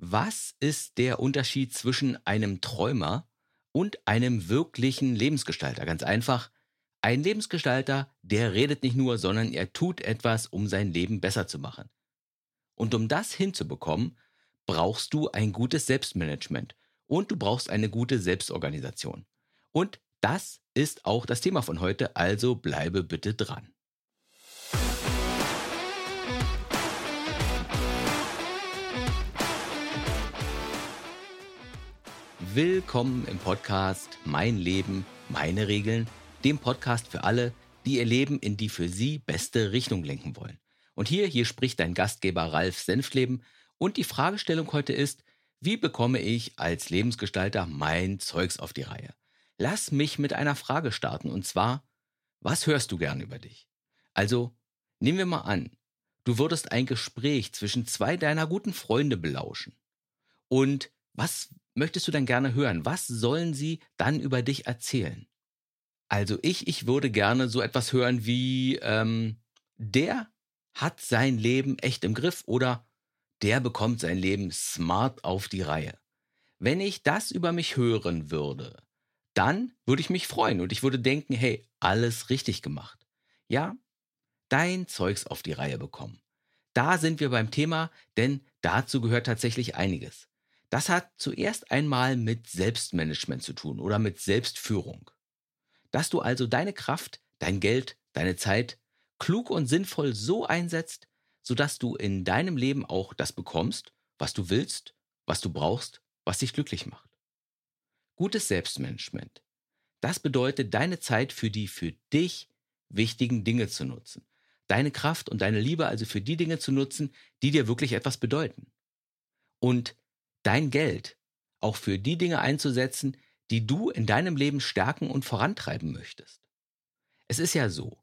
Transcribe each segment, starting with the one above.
Was ist der Unterschied zwischen einem Träumer und einem wirklichen Lebensgestalter? Ganz einfach, ein Lebensgestalter, der redet nicht nur, sondern er tut etwas, um sein Leben besser zu machen. Und um das hinzubekommen, brauchst du ein gutes Selbstmanagement und du brauchst eine gute Selbstorganisation. Und das ist auch das Thema von heute, also bleibe bitte dran. Willkommen im Podcast Mein Leben, meine Regeln, dem Podcast für alle, die ihr Leben in die für sie beste Richtung lenken wollen. Und hier, hier spricht dein Gastgeber Ralf Senfleben und die Fragestellung heute ist, wie bekomme ich als Lebensgestalter mein Zeugs auf die Reihe? Lass mich mit einer Frage starten und zwar, was hörst du gern über dich? Also, nehmen wir mal an, du würdest ein Gespräch zwischen zwei deiner guten Freunde belauschen. Und was möchtest du dann gerne hören? Was sollen sie dann über dich erzählen? Also ich, ich würde gerne so etwas hören wie, ähm, der hat sein Leben echt im Griff oder der bekommt sein Leben smart auf die Reihe. Wenn ich das über mich hören würde, dann würde ich mich freuen und ich würde denken, hey, alles richtig gemacht. Ja, dein Zeugs auf die Reihe bekommen. Da sind wir beim Thema, denn dazu gehört tatsächlich einiges. Das hat zuerst einmal mit Selbstmanagement zu tun oder mit Selbstführung. Dass du also deine Kraft, dein Geld, deine Zeit klug und sinnvoll so einsetzt, sodass du in deinem Leben auch das bekommst, was du willst, was du brauchst, was dich glücklich macht. Gutes Selbstmanagement. Das bedeutet, deine Zeit für die für dich wichtigen Dinge zu nutzen. Deine Kraft und deine Liebe also für die Dinge zu nutzen, die dir wirklich etwas bedeuten. Und dein Geld auch für die Dinge einzusetzen, die du in deinem Leben stärken und vorantreiben möchtest. Es ist ja so,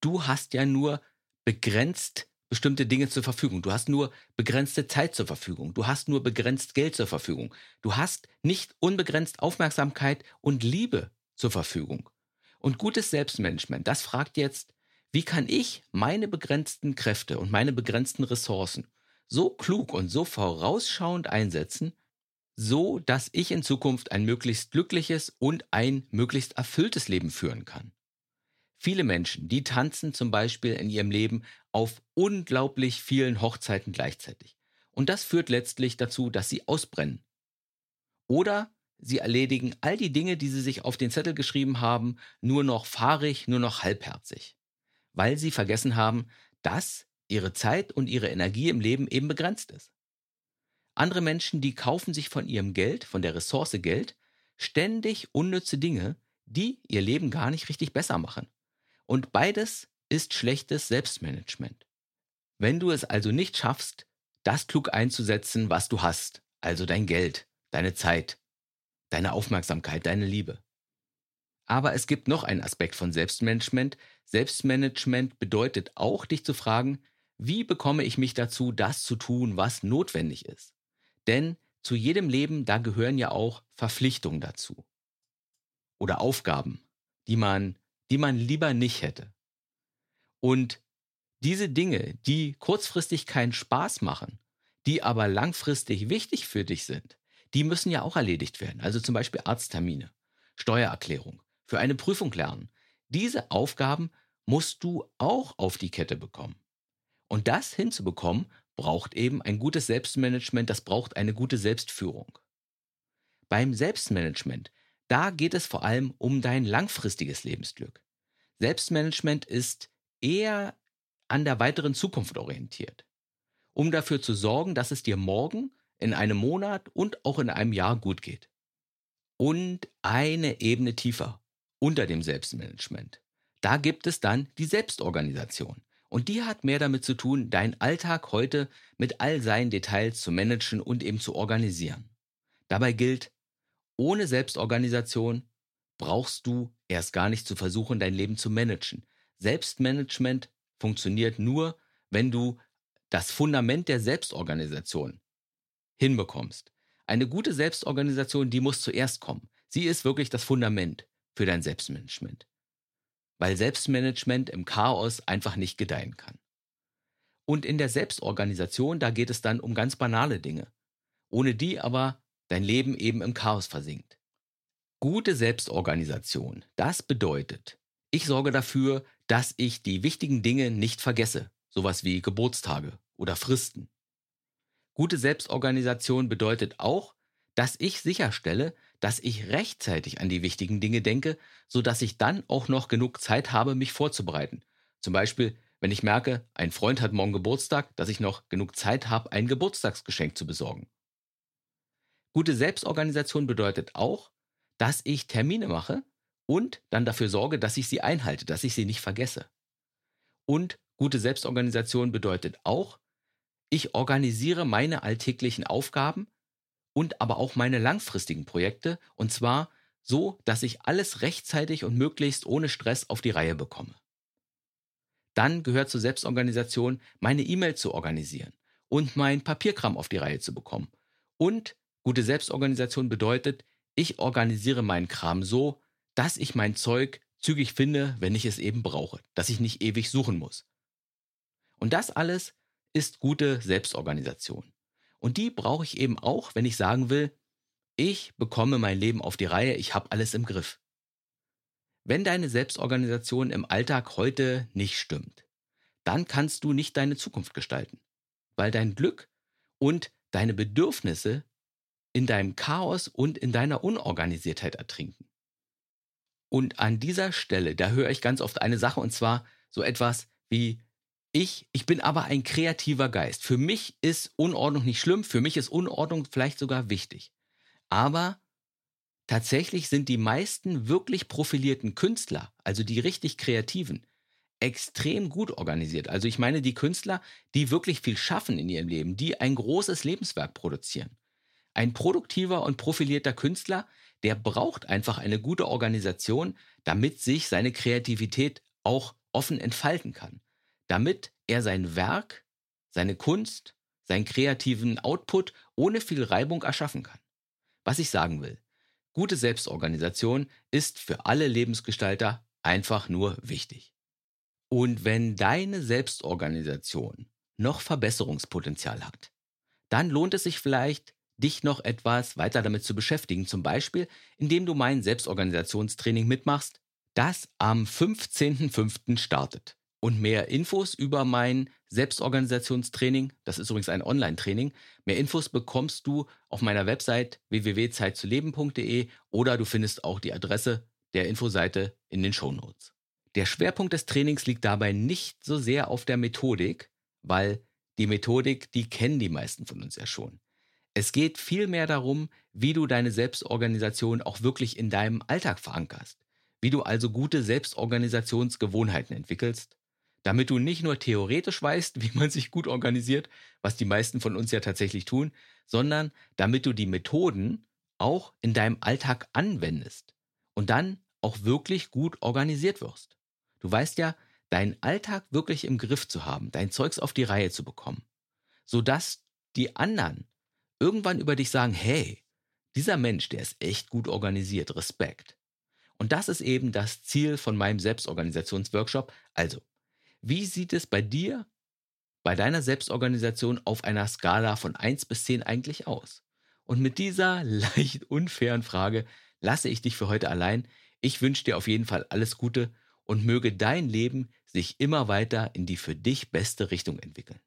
du hast ja nur begrenzt bestimmte Dinge zur Verfügung. Du hast nur begrenzte Zeit zur Verfügung. Du hast nur begrenzt Geld zur Verfügung. Du hast nicht unbegrenzt Aufmerksamkeit und Liebe zur Verfügung. Und gutes Selbstmanagement, das fragt jetzt, wie kann ich meine begrenzten Kräfte und meine begrenzten Ressourcen so klug und so vorausschauend einsetzen, so dass ich in Zukunft ein möglichst glückliches und ein möglichst erfülltes Leben führen kann. Viele Menschen, die tanzen zum Beispiel in ihrem Leben auf unglaublich vielen Hochzeiten gleichzeitig. Und das führt letztlich dazu, dass sie ausbrennen. Oder sie erledigen all die Dinge, die sie sich auf den Zettel geschrieben haben, nur noch fahrig, nur noch halbherzig. Weil sie vergessen haben, dass ihre Zeit und ihre Energie im Leben eben begrenzt ist. Andere Menschen, die kaufen sich von ihrem Geld, von der Ressource Geld, ständig unnütze Dinge, die ihr Leben gar nicht richtig besser machen. Und beides ist schlechtes Selbstmanagement. Wenn du es also nicht schaffst, das klug einzusetzen, was du hast, also dein Geld, deine Zeit, deine Aufmerksamkeit, deine Liebe. Aber es gibt noch einen Aspekt von Selbstmanagement. Selbstmanagement bedeutet auch, dich zu fragen, wie bekomme ich mich dazu, das zu tun, was notwendig ist? Denn zu jedem Leben, da gehören ja auch Verpflichtungen dazu. Oder Aufgaben, die man, die man lieber nicht hätte. Und diese Dinge, die kurzfristig keinen Spaß machen, die aber langfristig wichtig für dich sind, die müssen ja auch erledigt werden. Also zum Beispiel Arzttermine, Steuererklärung, für eine Prüfung lernen. Diese Aufgaben musst du auch auf die Kette bekommen. Und das hinzubekommen, braucht eben ein gutes Selbstmanagement, das braucht eine gute Selbstführung. Beim Selbstmanagement, da geht es vor allem um dein langfristiges Lebensglück. Selbstmanagement ist eher an der weiteren Zukunft orientiert, um dafür zu sorgen, dass es dir morgen, in einem Monat und auch in einem Jahr gut geht. Und eine Ebene tiefer, unter dem Selbstmanagement. Da gibt es dann die Selbstorganisation. Und die hat mehr damit zu tun, deinen Alltag heute mit all seinen Details zu managen und eben zu organisieren. Dabei gilt, ohne Selbstorganisation brauchst du erst gar nicht zu versuchen, dein Leben zu managen. Selbstmanagement funktioniert nur, wenn du das Fundament der Selbstorganisation hinbekommst. Eine gute Selbstorganisation, die muss zuerst kommen. Sie ist wirklich das Fundament für dein Selbstmanagement weil Selbstmanagement im Chaos einfach nicht gedeihen kann. Und in der Selbstorganisation, da geht es dann um ganz banale Dinge. ohne die aber dein Leben eben im Chaos versinkt. Gute Selbstorganisation, das bedeutet, ich sorge dafür, dass ich die wichtigen Dinge nicht vergesse, sowas wie Geburtstage oder Fristen. Gute Selbstorganisation bedeutet auch, dass ich sicherstelle, dass ich rechtzeitig an die wichtigen Dinge denke, so dass ich dann auch noch genug Zeit habe, mich vorzubereiten. Zum Beispiel, wenn ich merke, ein Freund hat morgen Geburtstag, dass ich noch genug Zeit habe, ein Geburtstagsgeschenk zu besorgen. Gute Selbstorganisation bedeutet auch, dass ich Termine mache und dann dafür sorge, dass ich sie einhalte, dass ich sie nicht vergesse. Und gute Selbstorganisation bedeutet auch, ich organisiere meine alltäglichen Aufgaben und aber auch meine langfristigen Projekte und zwar so, dass ich alles rechtzeitig und möglichst ohne Stress auf die Reihe bekomme. Dann gehört zur Selbstorganisation, meine E-Mail zu organisieren und mein Papierkram auf die Reihe zu bekommen. Und gute Selbstorganisation bedeutet, ich organisiere meinen Kram so, dass ich mein Zeug zügig finde, wenn ich es eben brauche, dass ich nicht ewig suchen muss. Und das alles ist gute Selbstorganisation. Und die brauche ich eben auch, wenn ich sagen will, ich bekomme mein Leben auf die Reihe, ich habe alles im Griff. Wenn deine Selbstorganisation im Alltag heute nicht stimmt, dann kannst du nicht deine Zukunft gestalten, weil dein Glück und deine Bedürfnisse in deinem Chaos und in deiner Unorganisiertheit ertrinken. Und an dieser Stelle, da höre ich ganz oft eine Sache und zwar so etwas wie ich, ich bin aber ein kreativer Geist. Für mich ist Unordnung nicht schlimm, für mich ist Unordnung vielleicht sogar wichtig. Aber tatsächlich sind die meisten wirklich profilierten Künstler, also die richtig kreativen, extrem gut organisiert. Also ich meine die Künstler, die wirklich viel schaffen in ihrem Leben, die ein großes Lebenswerk produzieren. Ein produktiver und profilierter Künstler, der braucht einfach eine gute Organisation, damit sich seine Kreativität auch offen entfalten kann damit er sein Werk, seine Kunst, seinen kreativen Output ohne viel Reibung erschaffen kann. Was ich sagen will, gute Selbstorganisation ist für alle Lebensgestalter einfach nur wichtig. Und wenn deine Selbstorganisation noch Verbesserungspotenzial hat, dann lohnt es sich vielleicht, dich noch etwas weiter damit zu beschäftigen, zum Beispiel indem du mein Selbstorganisationstraining mitmachst, das am 15.05. startet. Und mehr Infos über mein Selbstorganisationstraining, das ist übrigens ein Online-Training, mehr Infos bekommst du auf meiner Website www.zeitzuleben.de oder du findest auch die Adresse der Infoseite in den Show Notes. Der Schwerpunkt des Trainings liegt dabei nicht so sehr auf der Methodik, weil die Methodik, die kennen die meisten von uns ja schon. Es geht vielmehr darum, wie du deine Selbstorganisation auch wirklich in deinem Alltag verankerst, wie du also gute Selbstorganisationsgewohnheiten entwickelst damit du nicht nur theoretisch weißt, wie man sich gut organisiert, was die meisten von uns ja tatsächlich tun, sondern damit du die Methoden auch in deinem Alltag anwendest und dann auch wirklich gut organisiert wirst. Du weißt ja, deinen Alltag wirklich im Griff zu haben, dein Zeugs auf die Reihe zu bekommen, sodass die anderen irgendwann über dich sagen, hey, dieser Mensch, der ist echt gut organisiert, Respekt. Und das ist eben das Ziel von meinem Selbstorganisationsworkshop. Also, wie sieht es bei dir, bei deiner Selbstorganisation auf einer Skala von 1 bis 10 eigentlich aus? Und mit dieser leicht unfairen Frage lasse ich dich für heute allein. Ich wünsche dir auf jeden Fall alles Gute und möge dein Leben sich immer weiter in die für dich beste Richtung entwickeln.